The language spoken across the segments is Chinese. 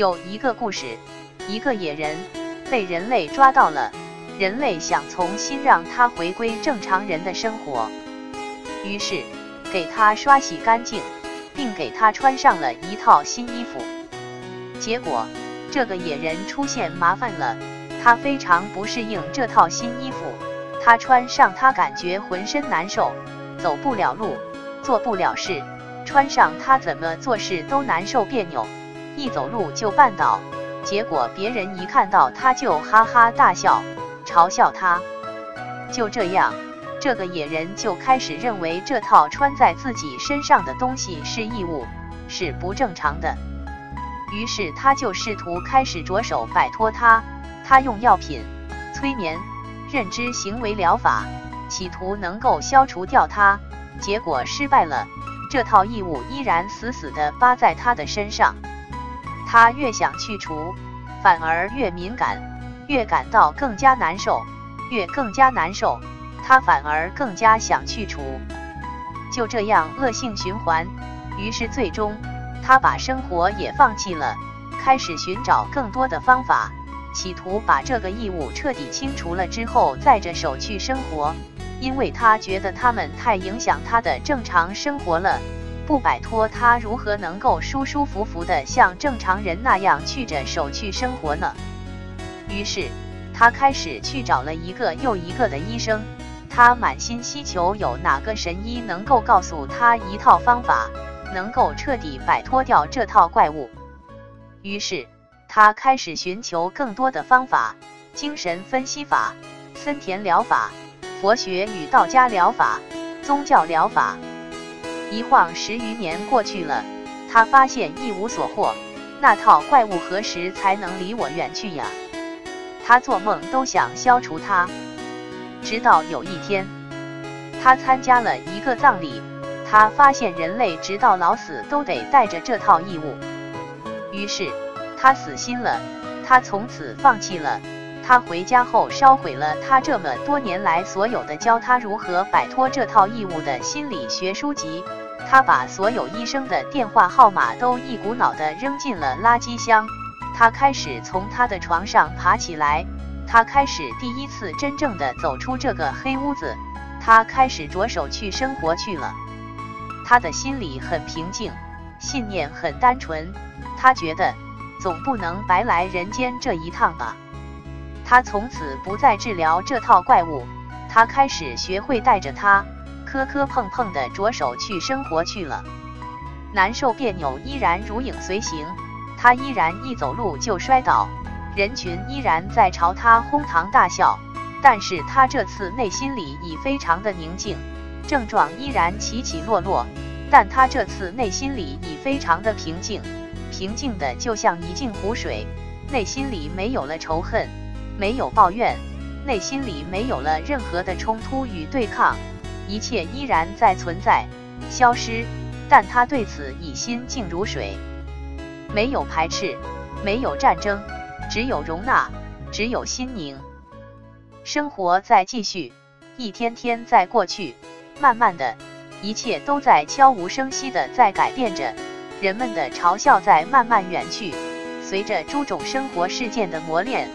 有一个故事，一个野人被人类抓到了，人类想重新让他回归正常人的生活，于是给他刷洗干净，并给他穿上了一套新衣服。结果，这个野人出现麻烦了，他非常不适应这套新衣服，他穿上他感觉浑身难受，走不了路，做不了事，穿上他怎么做事都难受别扭。一走路就绊倒，结果别人一看到他就哈哈大笑，嘲笑他。就这样，这个野人就开始认为这套穿在自己身上的东西是异物，是不正常的。于是他就试图开始着手摆脱它。他用药品、催眠、认知行为疗法，企图能够消除掉它，结果失败了。这套异物依然死死地扒在他的身上。他越想去除，反而越敏感，越感到更加难受，越更加难受，他反而更加想去除，就这样恶性循环。于是最终，他把生活也放弃了，开始寻找更多的方法，企图把这个异物彻底清除了之后再着手去生活，因为他觉得他们太影响他的正常生活了。不摆脱他，如何能够舒舒服服的像正常人那样去着手去生活呢？于是，他开始去找了一个又一个的医生，他满心希求有哪个神医能够告诉他一套方法，能够彻底摆脱掉这套怪物。于是，他开始寻求更多的方法：精神分析法、森田疗法、佛学与道家疗法、宗教疗法。一晃十余年过去了，他发现一无所获。那套怪物何时才能离我远去呀？他做梦都想消除它。直到有一天，他参加了一个葬礼，他发现人类直到老死都得带着这套异物。于是他死心了，他从此放弃了。他回家后烧毁了他这么多年来所有的教他如何摆脱这套异物的心理学书籍。他把所有医生的电话号码都一股脑的扔进了垃圾箱。他开始从他的床上爬起来。他开始第一次真正的走出这个黑屋子。他开始着手去生活去了。他的心里很平静，信念很单纯。他觉得总不能白来人间这一趟吧。他从此不再治疗这套怪物。他开始学会带着他。磕磕碰碰的着手去生活去了，难受别扭依然如影随形，他依然一走路就摔倒，人群依然在朝他哄堂大笑，但是他这次内心里已非常的宁静，症状依然起起落落，但他这次内心里已非常的平静，平静的就像一镜湖水，内心里没有了仇恨，没有抱怨，内心里没有了任何的冲突与对抗。一切依然在存在，消失，但他对此已心静如水，没有排斥，没有战争，只有容纳，只有心宁。生活在继续，一天天在过去，慢慢的，一切都在悄无声息的在改变着，人们的嘲笑在慢慢远去，随着诸种生活事件的磨练，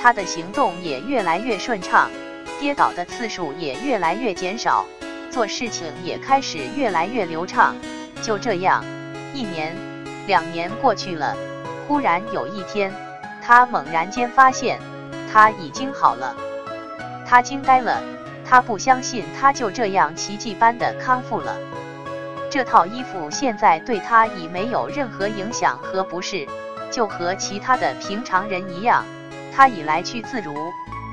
他的行动也越来越顺畅，跌倒的次数也越来越减少。做事情也开始越来越流畅。就这样，一年、两年过去了。忽然有一天，他猛然间发现，他已经好了。他惊呆了，他不相信他就这样奇迹般的康复了。这套衣服现在对他已没有任何影响和不适，就和其他的平常人一样，他已来去自如。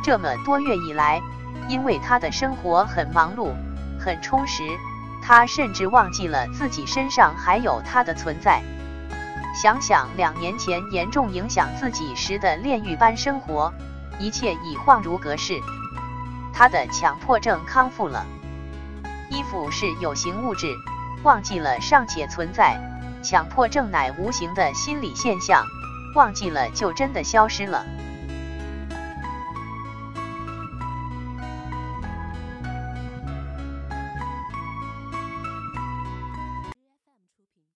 这么多月以来，因为他的生活很忙碌。很充实，他甚至忘记了自己身上还有他的存在。想想两年前严重影响自己时的炼狱般生活，一切已恍如隔世。他的强迫症康复了。衣服是有形物质，忘记了尚且存在；强迫症乃无形的心理现象，忘记了就真的消失了。